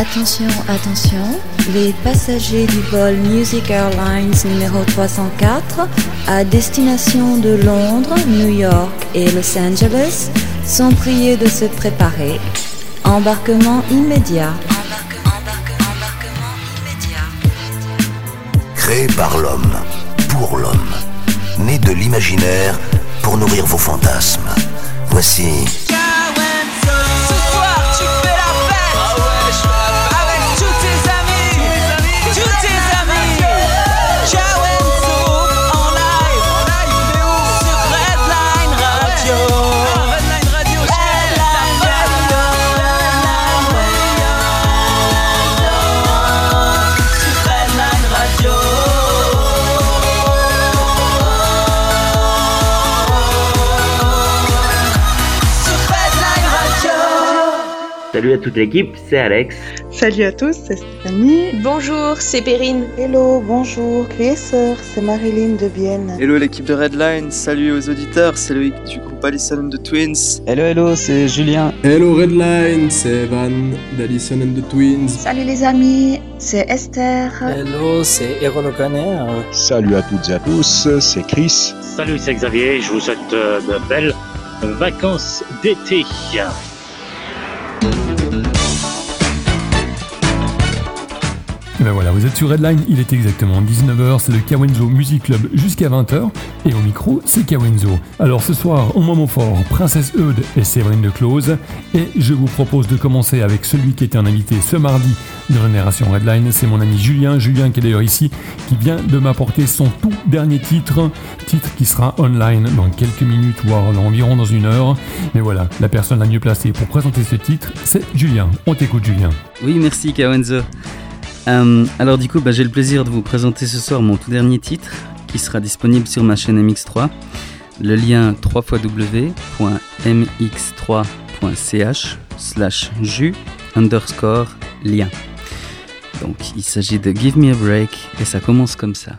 Attention, attention, les passagers du vol Music Airlines numéro 304 à destination de Londres, New York et Los Angeles sont priés de se préparer. Embarquement immédiat. Créé par l'homme, pour l'homme, né de l'imaginaire pour nourrir vos fantasmes. Voici Salut à toute l'équipe, c'est Alex. Salut à tous, c'est Stéphanie. Bonjour, c'est Perrine. Hello, bonjour, sœurs, c'est Marilyn de Vienne. Hello l'équipe de Redline, salut aux auditeurs, c'est Loïc du groupe Allison and the Twins. Hello, hello, c'est Julien. Hello Redline, c'est Evan d'Allison and the Twins. Salut les amis, c'est Esther. Hello, c'est Eron O'Connor. Salut à toutes et à tous, c'est Chris. Salut, c'est Xavier, je vous souhaite euh, de belles vacances d'été. Et ben voilà, vous êtes sur Redline, il est exactement 19h, c'est le Kawenzo Music Club jusqu'à 20h, et au micro, c'est Kawenzo. Alors ce soir, au moment fort, Princesse Eude et Séverine de Close, et je vous propose de commencer avec celui qui était un invité ce mardi de Génération Redline, c'est mon ami Julien, Julien qui est d'ailleurs ici, qui vient de m'apporter son tout dernier titre, titre qui sera online dans quelques minutes, voire environ dans une heure. Mais voilà, la personne la mieux placée pour présenter ce titre, c'est Julien. On t'écoute Julien. Oui, merci Kawenzo. Euh, alors du coup, bah, j'ai le plaisir de vous présenter ce soir mon tout dernier titre qui sera disponible sur ma chaîne MX3. Le lien www.mx3.ch slash jus underscore lien. Donc il s'agit de Give Me a Break et ça commence comme ça.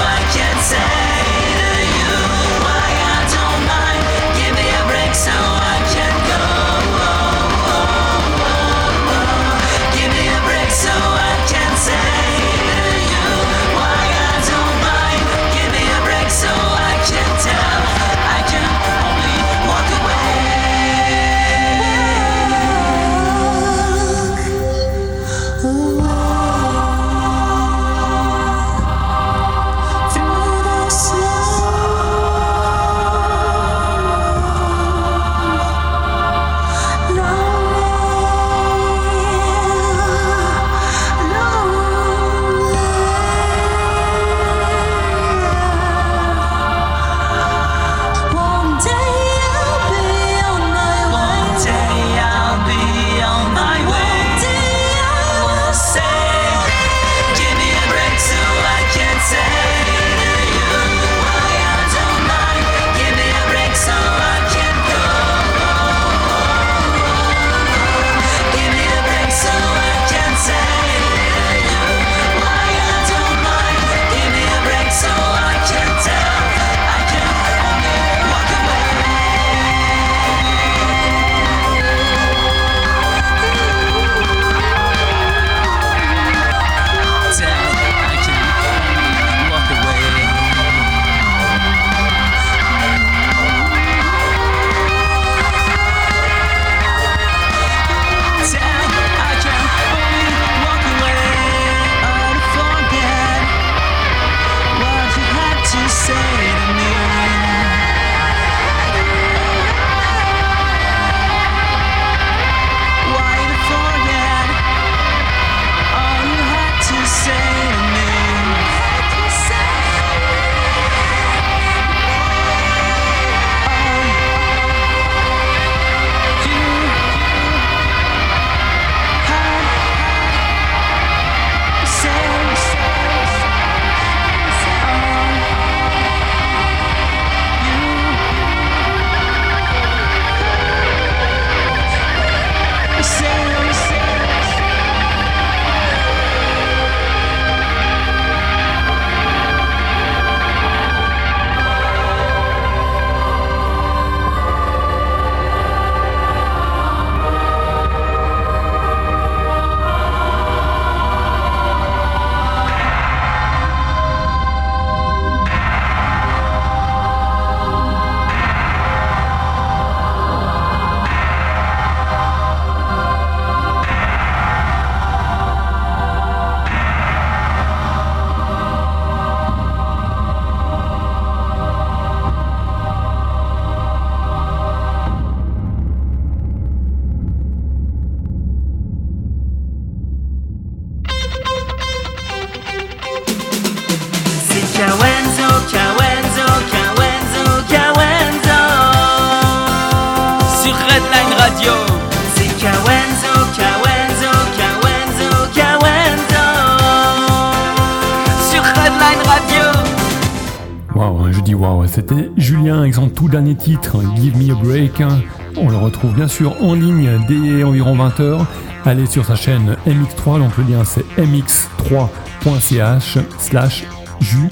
dernier titre, Give Me a Break. Hein. On le retrouve bien sûr en ligne dès environ 20h. Allez sur sa chaîne MX3, donc le lien c'est mx3.ch slash ju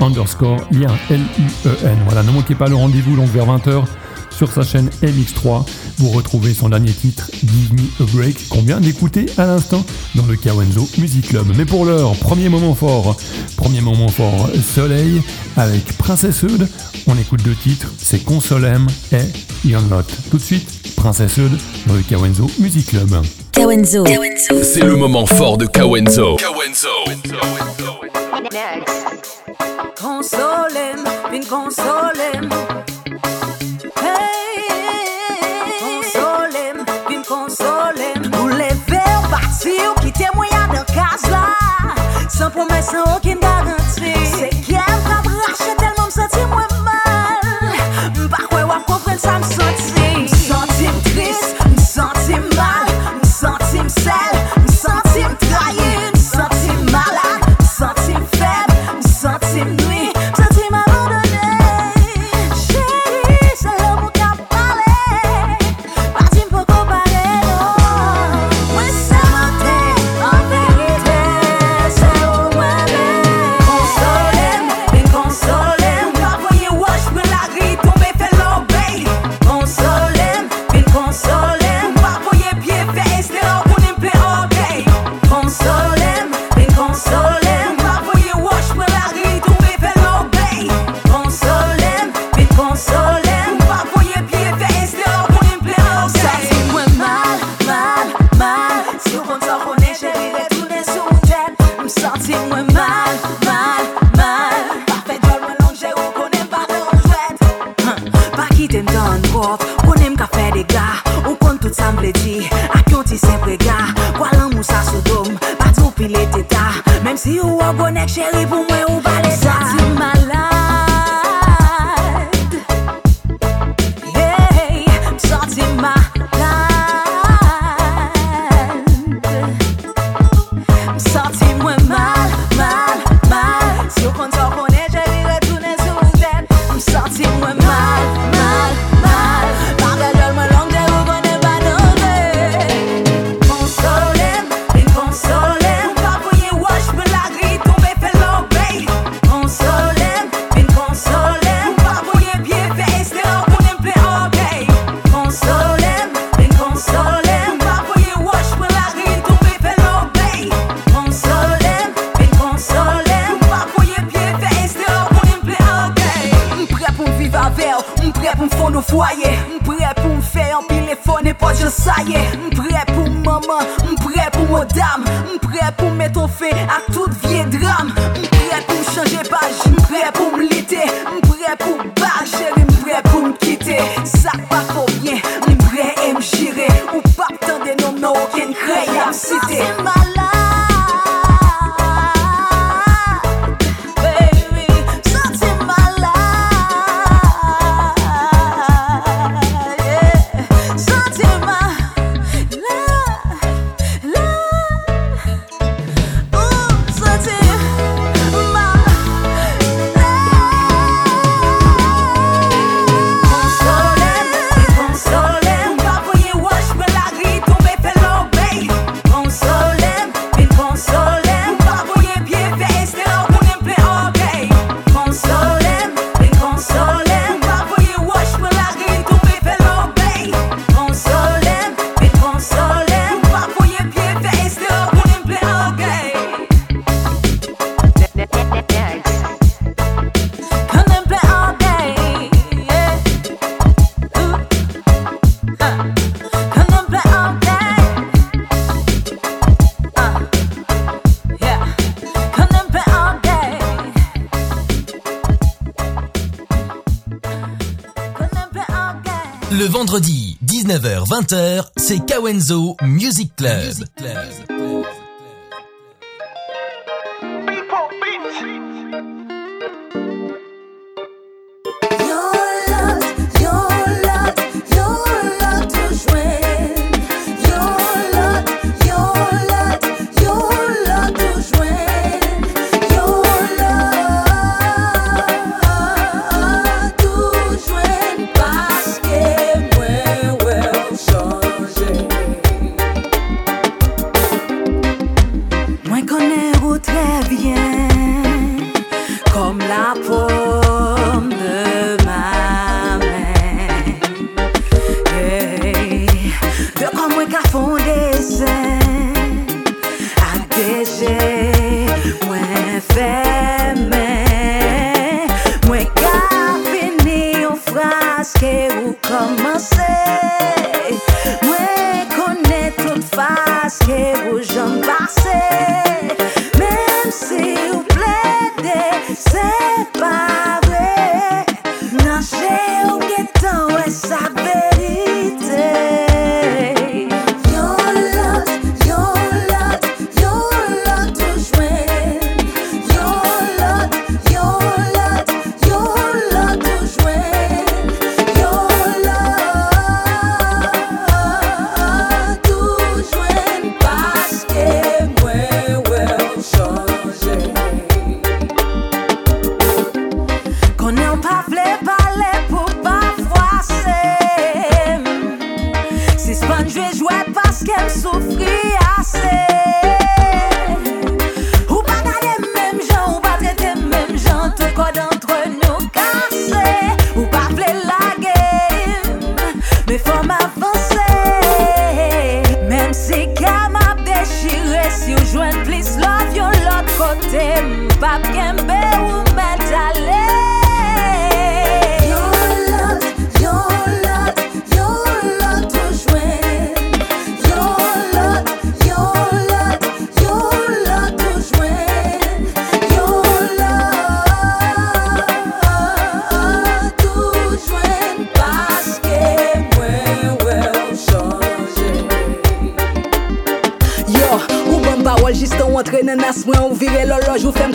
underscore lien L-U-E-N. Voilà, ne manquez pas le rendez-vous donc vers 20h sur sa chaîne MX3, vous retrouvez son dernier titre, Give Me a Break, qu'on vient d'écouter à l'instant dans le Kawenzo Music Club. Mais pour l'heure, premier moment fort, premier moment fort, Soleil avec Princesse Eude. On écoute deux titres, c'est Consolem et You're Not. Tout de suite, Princesse Eude dans le Kawenzo Music Club. Kawenzo. C'est le moment fort de Kawenzo. Kawenzo. Consolem, une consolem. Club. Music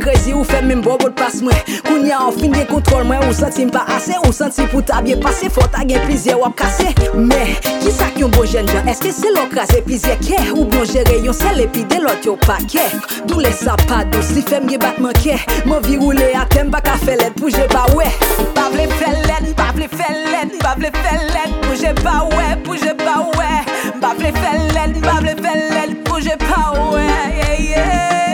krezi ou fe men bobot pas mwen Koun ya an fin gen kontrol mwen Ou senti mpa ase, ou senti pou ta bie pase Fota gen plizye wap kase Men, ki sak yon bon jen jan Eske se lo krasi plizye ke Ou bon jere yon sel epi de lot yo pa ke Dou le sa pa dos, li fem ge batman ke Mwen vi roule atem baka felet pou je ba we Pavle felet, pavle felet, pavle felet Pou je ba we, pou je ba we Pavle felet, pavle felet, pou je ba we Yeah, yeah.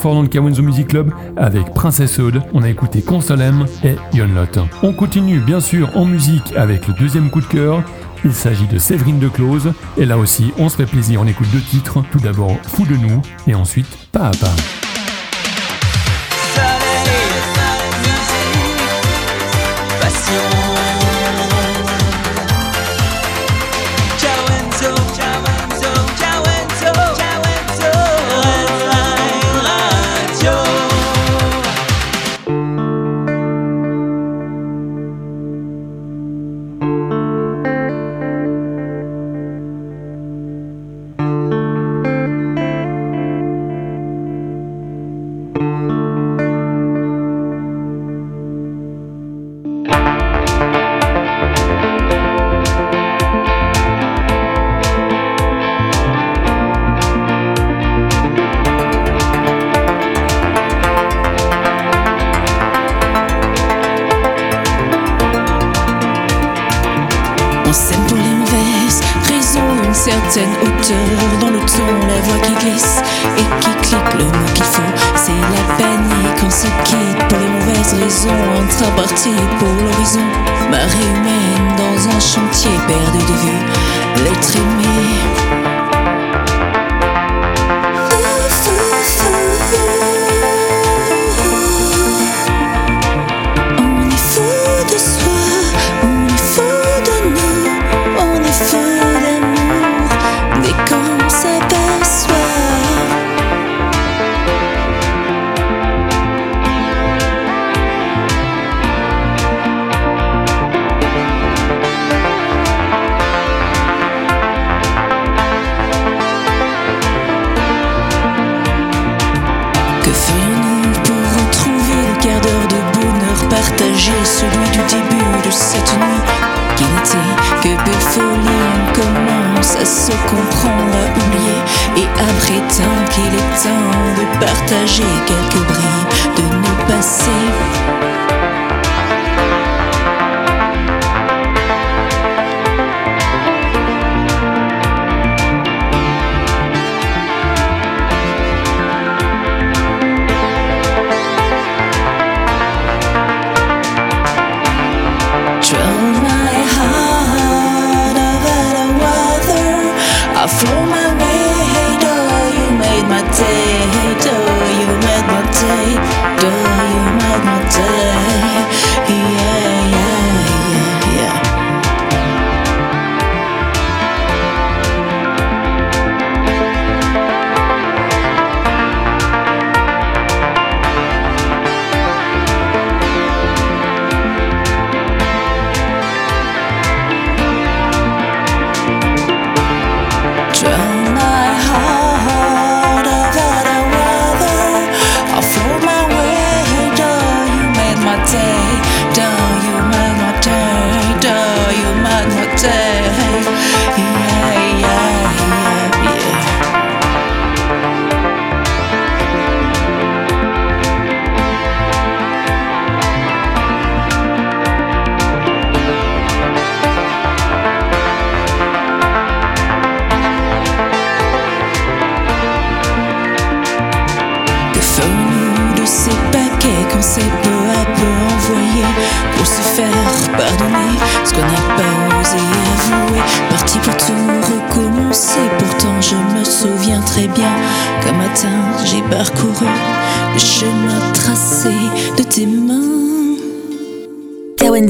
Fort dans le Music Club avec Princess Aude. On a écouté Consolem et Yonlot. On continue bien sûr en musique avec le deuxième coup de cœur. Il s'agit de Séverine de Close. Et là aussi, on se fait plaisir, on écoute deux titres. Tout d'abord Fou de nous et ensuite Pas à pas.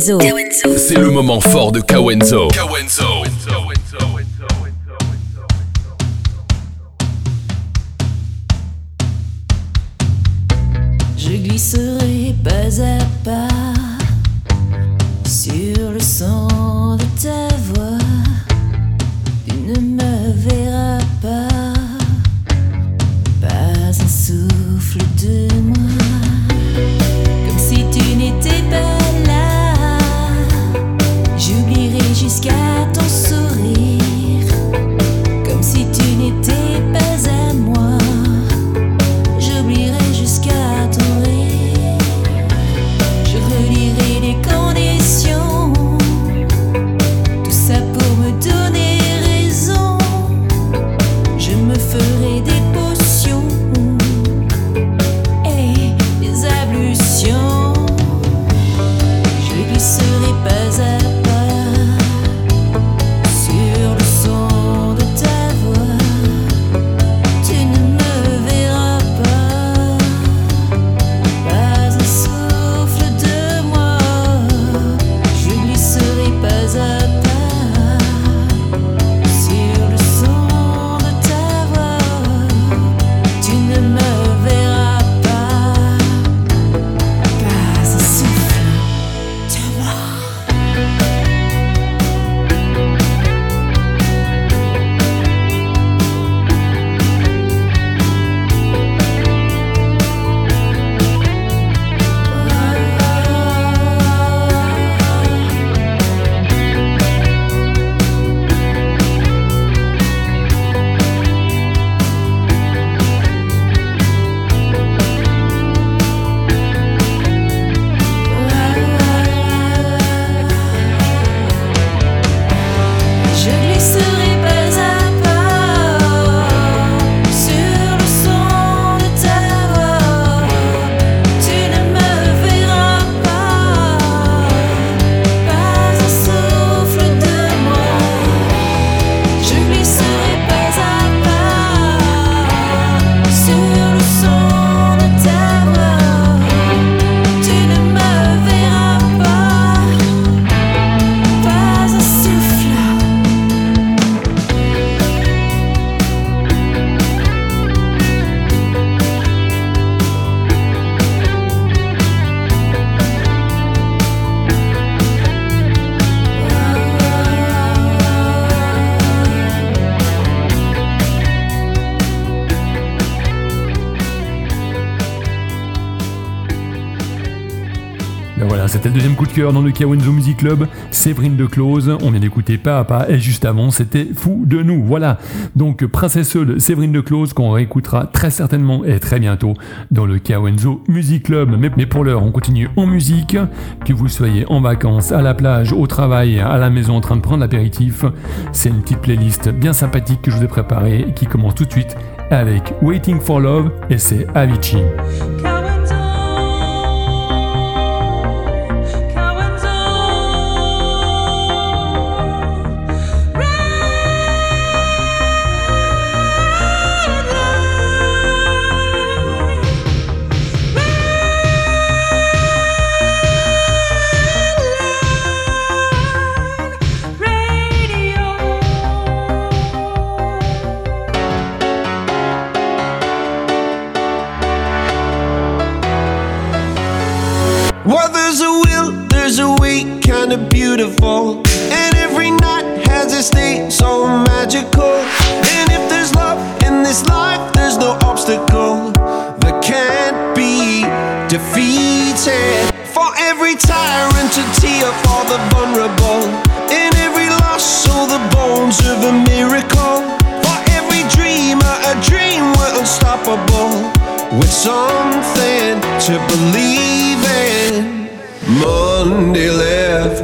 C'est le moment fort de Kawenzo. Coup de cœur dans le Kawenzo Music Club. Séverine de Close, on vient d'écouter pas à pas, et juste avant, c'était Fou de nous. Voilà. Donc, Princesse Seule, Séverine de Close, qu'on réécoutera très certainement et très bientôt dans le Kawenzo Music Club. Mais, mais pour l'heure, on continue en musique. Que vous soyez en vacances, à la plage, au travail, à la maison en train de prendre l'apéritif, c'est une petite playlist bien sympathique que je vous ai préparée qui commence tout de suite avec Waiting for Love et c'est Avicii.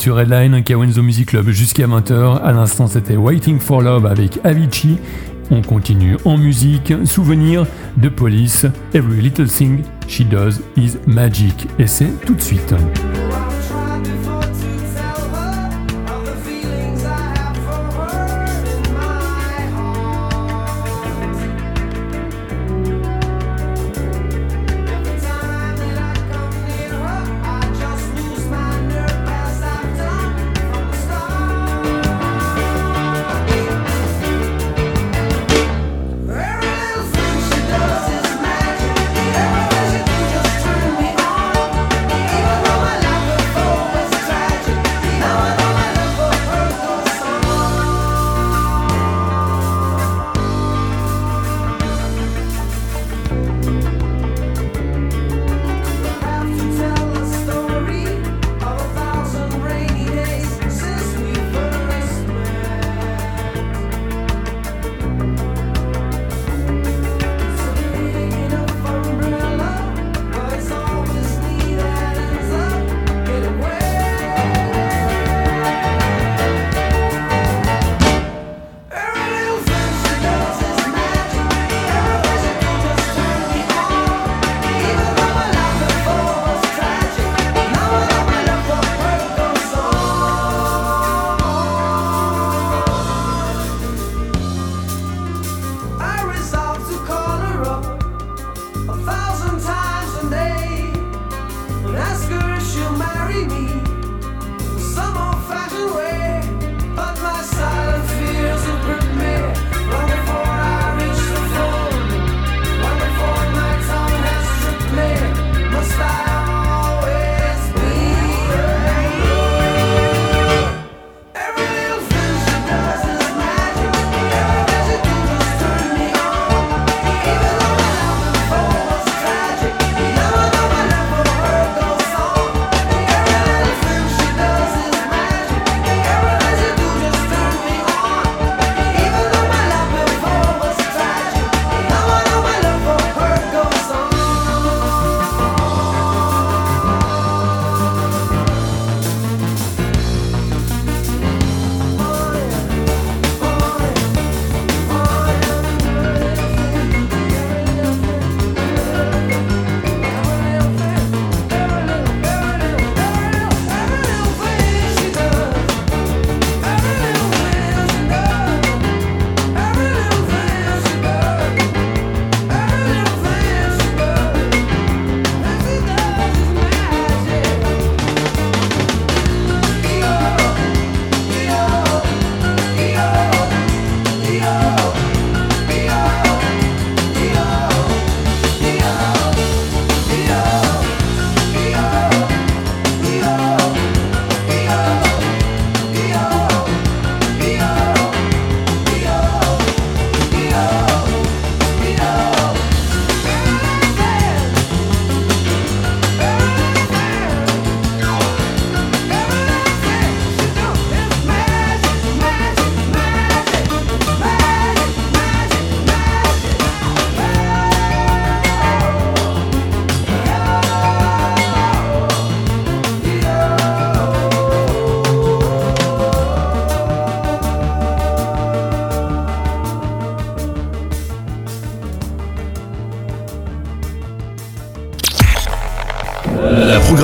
sur Redline, Kawenzo Music Club jusqu'à 20h. À l'instant, c'était Waiting for Love avec Avicii. On continue en musique, souvenir de Police, Every Little Thing She Does Is Magic. Et c'est tout de suite.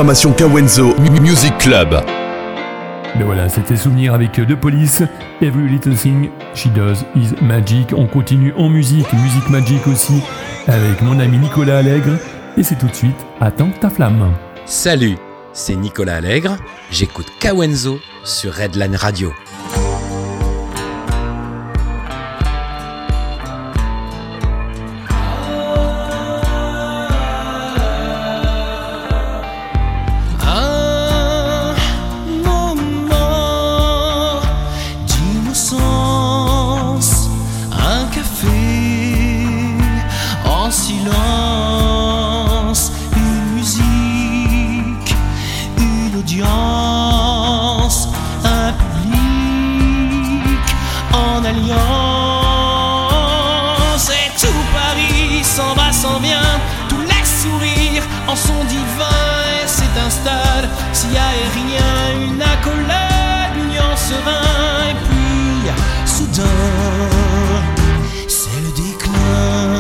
Programmation Kawenzo Music Club. Mais voilà, c'était souvenir avec The Police, Every Little Thing She Does Is Magic. On continue en musique, musique magique aussi, avec mon ami Nicolas Allègre. Et c'est tout de suite Attends ta flamme. Salut, c'est Nicolas Allègre. J'écoute Kawenzo sur Redline Radio. serein et puis soudain c'est le déclin.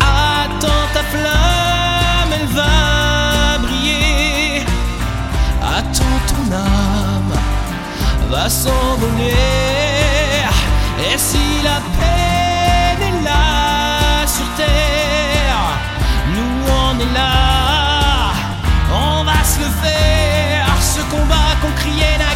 Attends ta flamme, elle va briller. Attends ton âme va s'envoler. rien à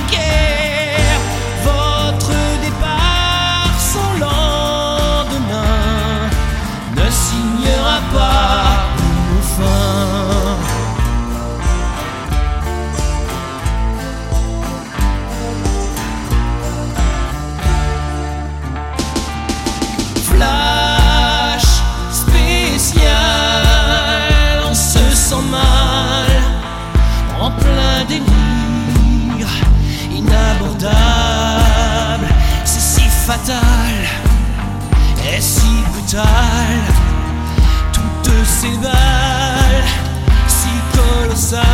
si colossal.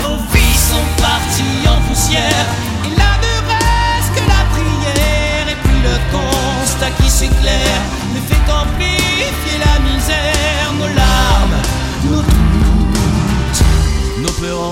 Vos vies sont parties en poussière. Il là ne reste que la prière et puis le constat qui s'éclaire ne fait qu'amplifier la misère. Nos larmes, nos doutes, nos peurs.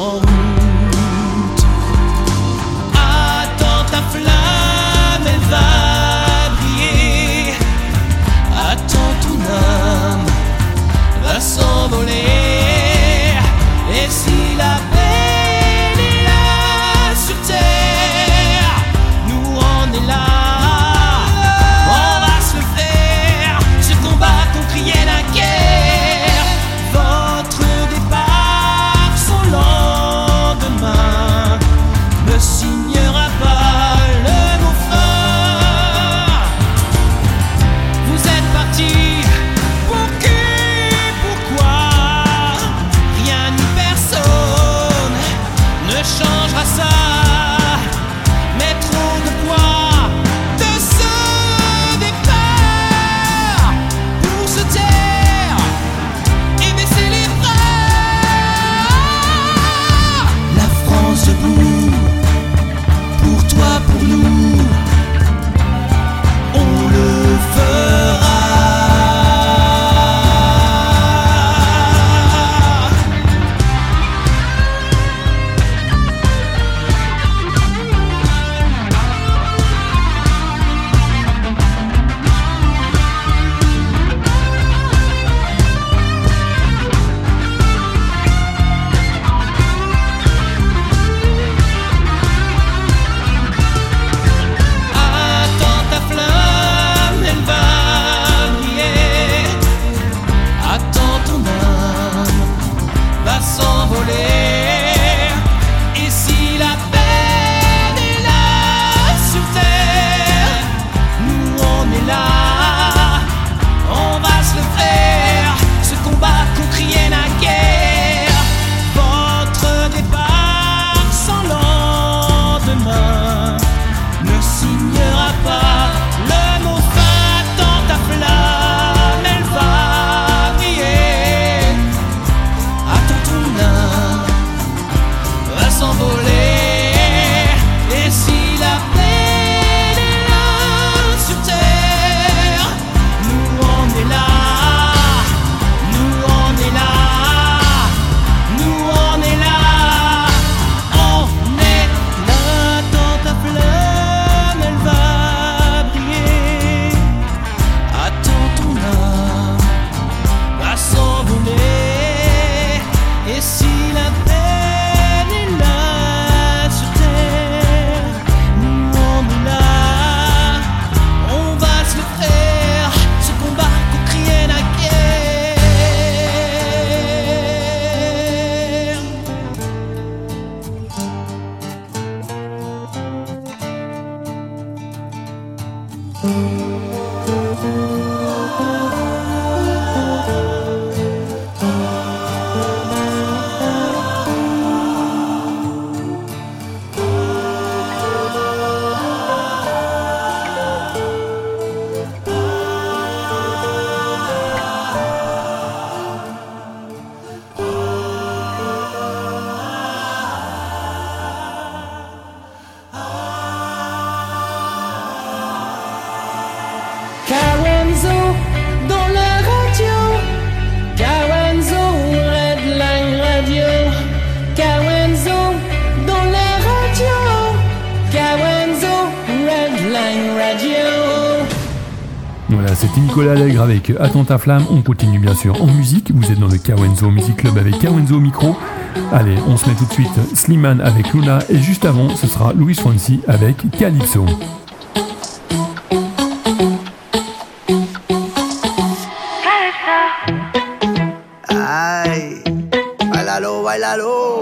C'était Nicolas Allègre avec Attends ta flamme. On continue bien sûr en musique. Vous êtes dans le Kawenzo Music Club avec Kawenzo micro. Allez, on se met tout de suite Slimane avec Luna et juste avant, ce sera Louis Swansea avec Calypso. Bailalo.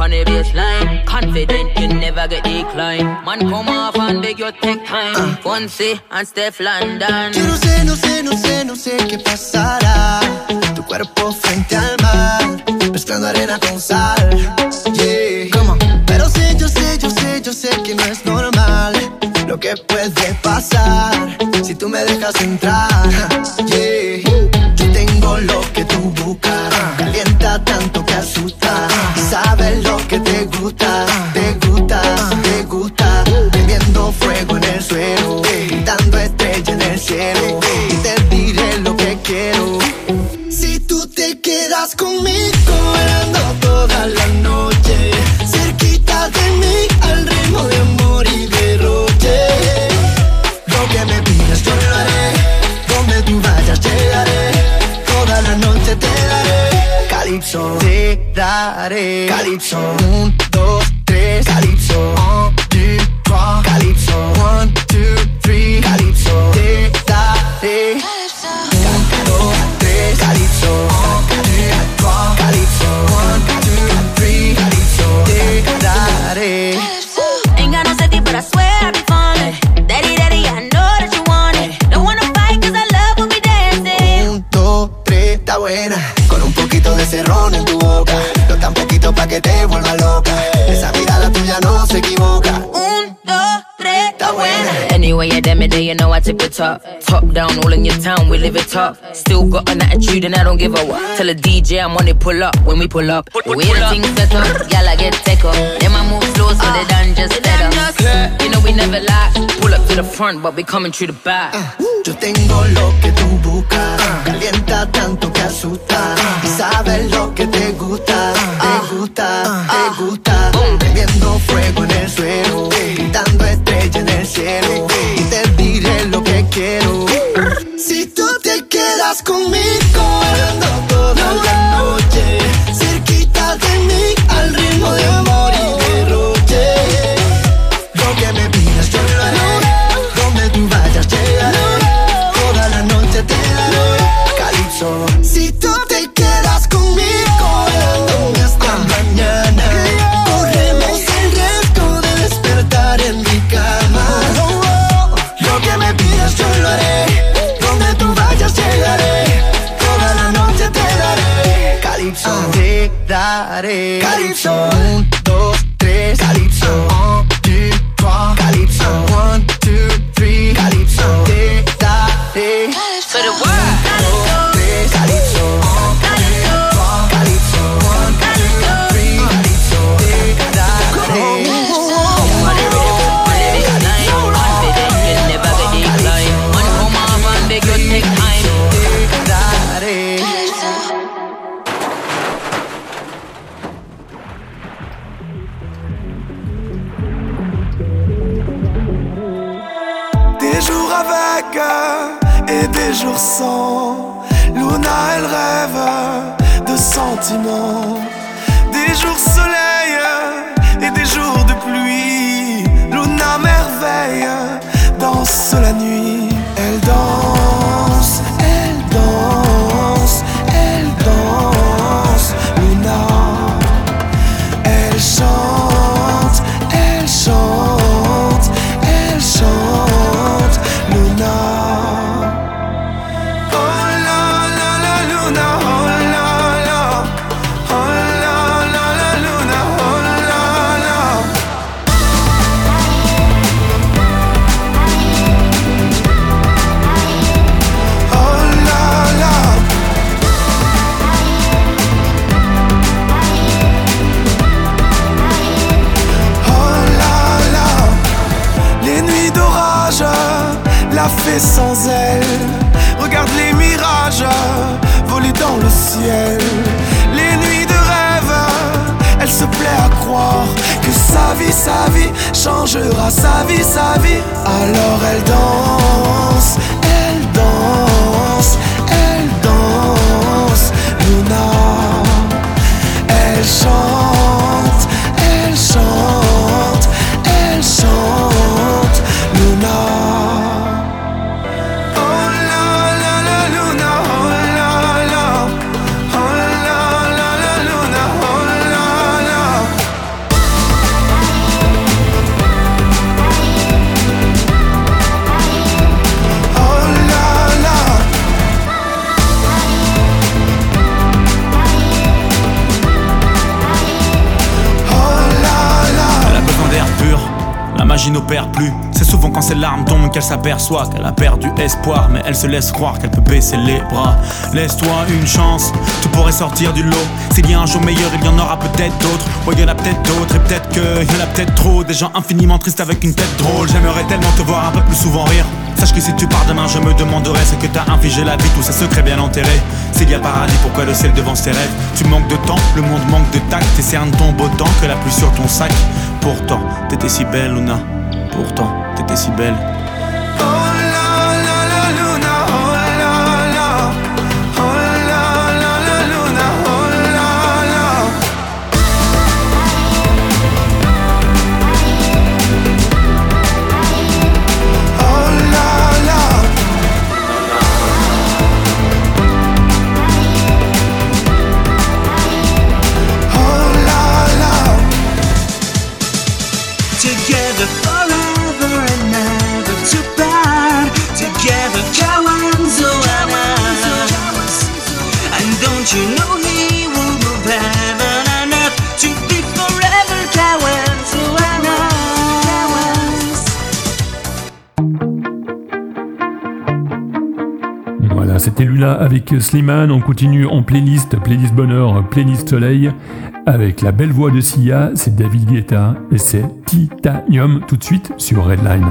On the baseline. Confident you never get decline. Man, come off and beg your take time. Fonse and Steph London. Yo no sé, no sé, no sé, no sé qué pasará. Tu cuerpo frente al mar, mezclando arena con sal. Yeah. Come on. Pero sé, yo sé, yo sé, yo sé que no es normal lo que puede pasar si tú me dejas entrar. Yeah. Gusta, te gusta, te gusta. Bebiendo fuego en el suelo, gritando estrella en el cielo. Y te diré lo que quiero. Si tú te quedas conmigo, bailando toda la noche, cerquita de mí, al ritmo de amor y derroche. Lo que me pidas yo lo haré, donde tú vayas llegaré, toda la noche te daré. Calypso, te daré. Calypso, un, vuelva loca. Esa mirada tuya no se equivoca. Buena. Anyway, you damn it, you know I tip it top. Top down, all in your town, we live it top. Still got an attitude and I don't give a what. Tell a DJ I'm on it, pull up when we pull up. The way the things set up, y'all I get take up. Then I move slow so they done just set up. You know we never lie. Pull up to the front, but we coming through the back. Uh, yo tengo lo que tú buscas, calienta tanto que asusta. Y sabes lo que te gusta, te uh, gusta, uh, te gusta. Bebiendo fuego en el suelo, cielo. Et des jours sans. Luna, elle rêve de sentiments. Des jours soleil et des jours de pluie. Luna, merveille, danse la nuit. sa vie, changera sa vie, sa vie. Alors elle danse, elle danse, elle danse, Luna. Elle chante. N'opère plus. C'est souvent quand ses larmes tombent qu'elle s'aperçoit qu'elle a perdu espoir, mais elle se laisse croire qu'elle peut baisser les bras. Laisse-toi une chance, tu pourrais sortir du lot. S'il y a un jour meilleur, il y en aura peut-être d'autres. Ouais, il y en a peut-être d'autres, et peut-être qu'il y en a peut-être trop. Des gens infiniment tristes avec une tête drôle. J'aimerais tellement te voir un peu plus souvent rire. Sache que si tu pars demain, je me demanderai ce que t'as infligé la vie, tous ces secrets bien enterrés. S'il y a paradis, pourquoi le ciel devant ses rêves? Tu manques de temps, le monde manque de tact, et cernes beau temps que la pluie sur ton sac. Pourtant, t'étais si belle, Luna. Pourtant, t'étais si belle. C'était Lula avec Slimane. On continue en playlist, playlist bonheur, playlist soleil. Avec la belle voix de Sia, c'est David Guetta et c'est Titanium tout de suite sur Redline.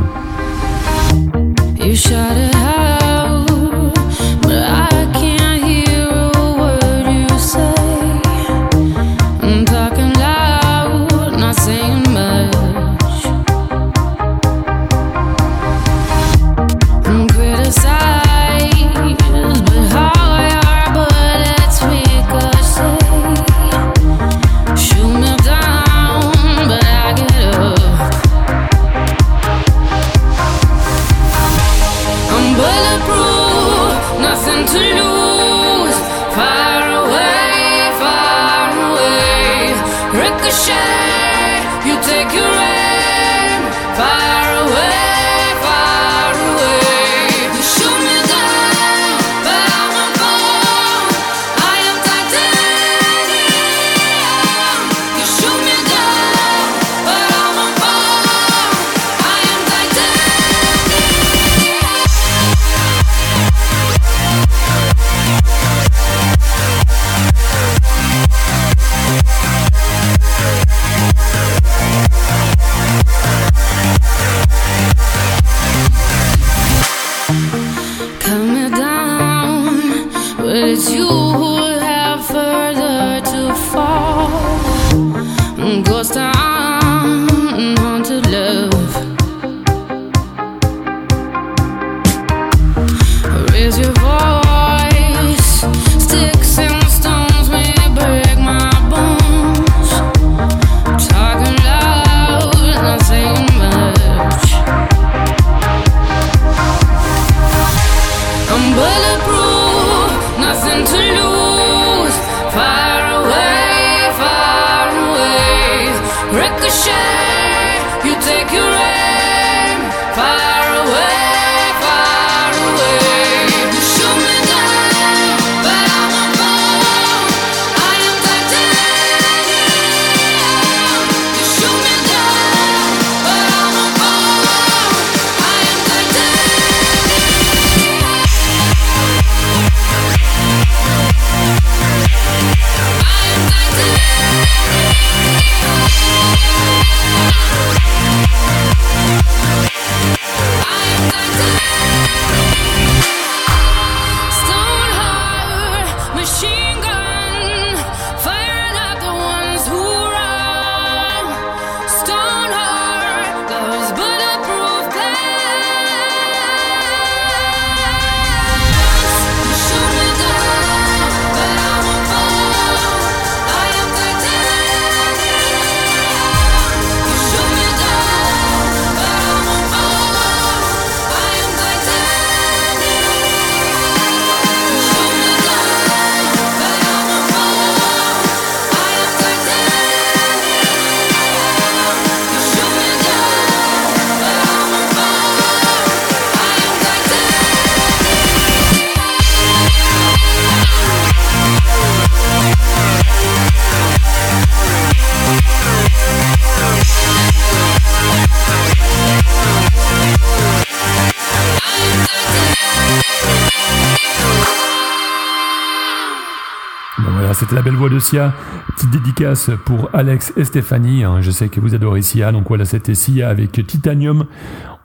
Sia. Petite dédicace pour Alex et Stéphanie. Hein. Je sais que vous adorez Sia. Donc voilà, c'était Sia avec Titanium.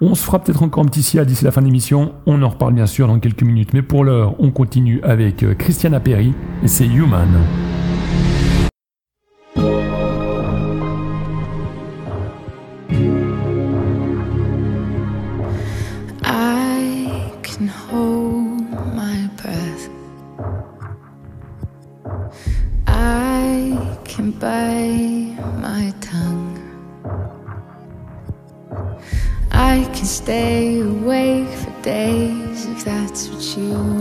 On se fera peut-être encore un petit Sia d'ici la fin de l'émission. On en reparle bien sûr dans quelques minutes. Mais pour l'heure, on continue avec euh, Christiana Perry et c'est Human. I can hold my breath. by my tongue. I can stay awake for days if that's what you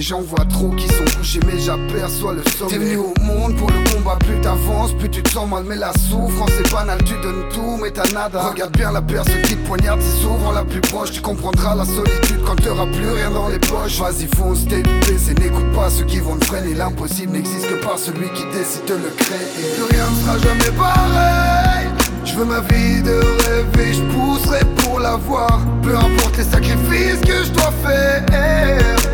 pousser. J'en vois trop qui sont couchés, mais j'aperçois le sommet. T'es venu au monde pour le combat, plus t'avances, plus tu te sens mal. Mais la souffrance est banale, tu donnes tout, mais t'as nada. Regarde bien la te poignarde, c'est souvent la plus proche. Tu comprendras la solitude quand t'auras plus rien dans les poches. Vas-y, fonce, t'es baissé, n'écoute pas ceux qui vont te freiner. L'impossible n'existe que par celui qui décide de le créer. Plus rien ne sera jamais pareil. Je veux ma vie de rêver, je pousserai pour l'avoir. Peu importe les sacrifices que je dois faire.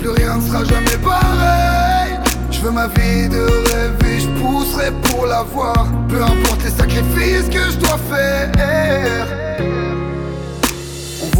Plus rien ne sera jamais pareil. Je veux ma vie de rêver, je pousserai pour l'avoir. Peu importe les sacrifices que je dois faire.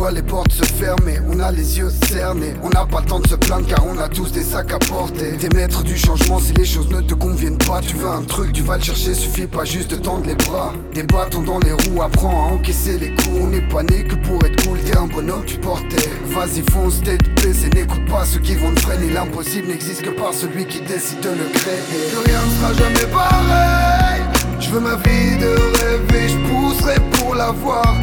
Les portes se fermer, on a les yeux cernés. On n'a pas le temps de se plaindre car on a tous des sacs à porter. T'es maître du changement si les choses ne te conviennent pas. Tu veux un truc, tu vas le chercher, suffit pas juste de tendre les bras. Des bâtons dans les roues, apprends à encaisser les coups. On n'est pas né que pour être cool, t'es un bonhomme, tu portais. Vas-y, fonce, tête baissée, n'écoute pas ceux qui vont te freiner. L'impossible n'existe que par celui qui décide de le créer. Plus rien ne sera jamais pareil. Je veux ma vie de rêver, je pousserai pour l'avoir.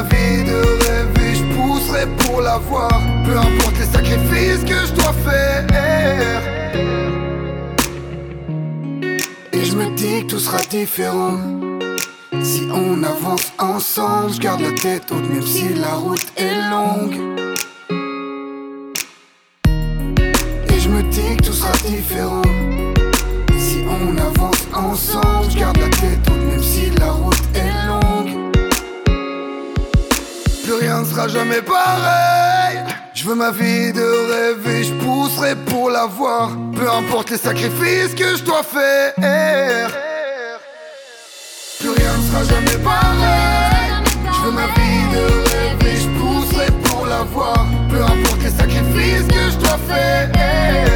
Ma vie de rêver, je pousserai pour l'avoir. Peu importe les sacrifices que je dois faire. Et je me dis que tout sera différent. Si on avance ensemble, je garde la tête haute même si la route est longue. Et je me dis que tout sera différent. Si on avance ensemble, je garde la tête haute même si la route sera jamais pareil. Je veux ma vie de rêver, je pousserai pour l'avoir. Peu importe les sacrifices que je dois faire. Plus rien ne sera jamais pareil. Je veux ma vie de rêver, je pousserai pour l'avoir. Peu importe les sacrifices que je dois faire.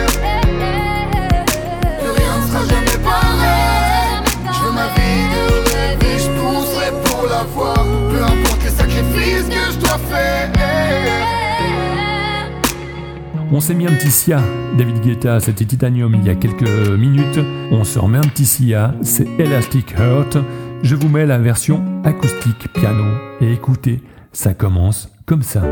On s'est mis un petit Sia, David Guetta, c'était Titanium il y a quelques minutes. On se remet un petit Sia, c'est Elastic Heart. Je vous mets la version acoustique piano et écoutez, ça commence comme ça.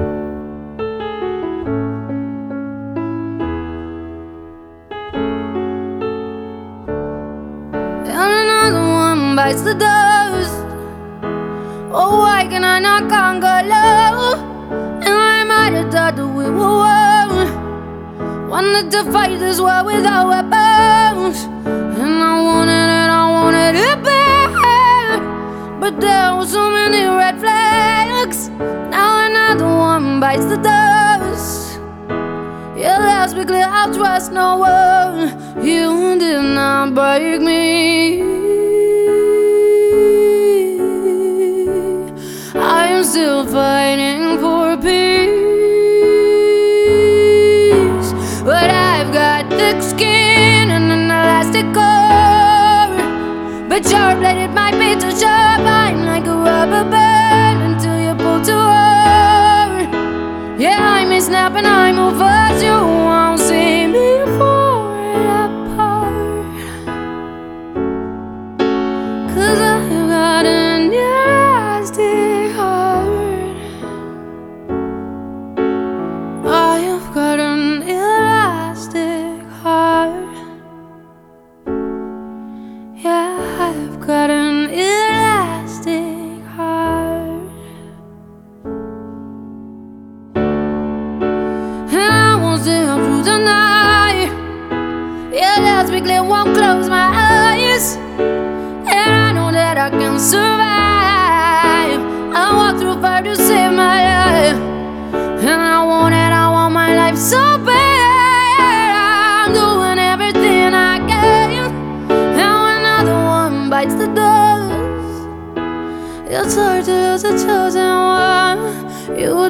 Wanted to fight this war without weapons. And I wanted it, I wanted it bad. But there were so many red flags. Now another one bites the dust. Yeah, let's be clear, I'll trust no one. You did not break me. I am still fighting turbine like a rubber band until you pull to her. Yeah, I'm a snap and I'm over.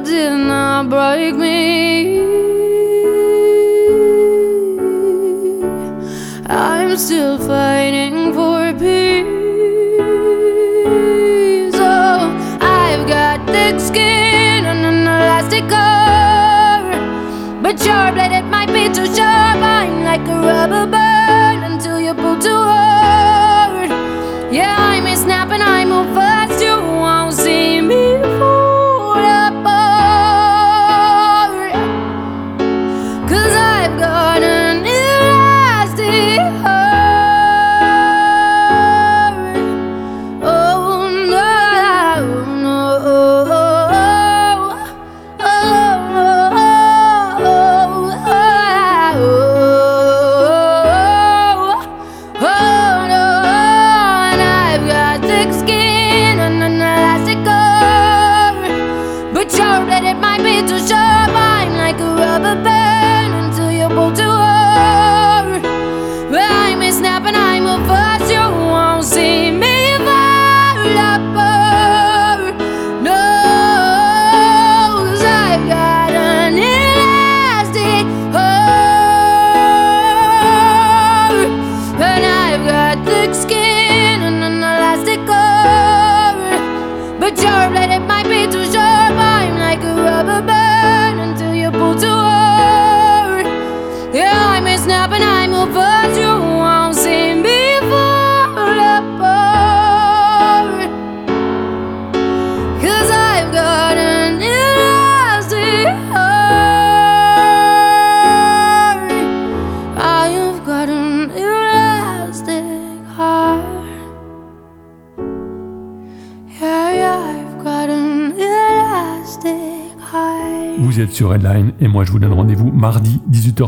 Did not break me. I'm still fighting for peace. Oh, I've got thick skin and an elastic core. But your blade, it might be too sharp. I'm like a rubber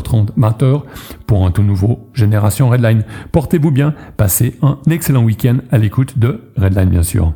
30 pour un tout nouveau Génération Redline. Portez-vous bien, passez un excellent week-end à l'écoute de Redline bien sûr.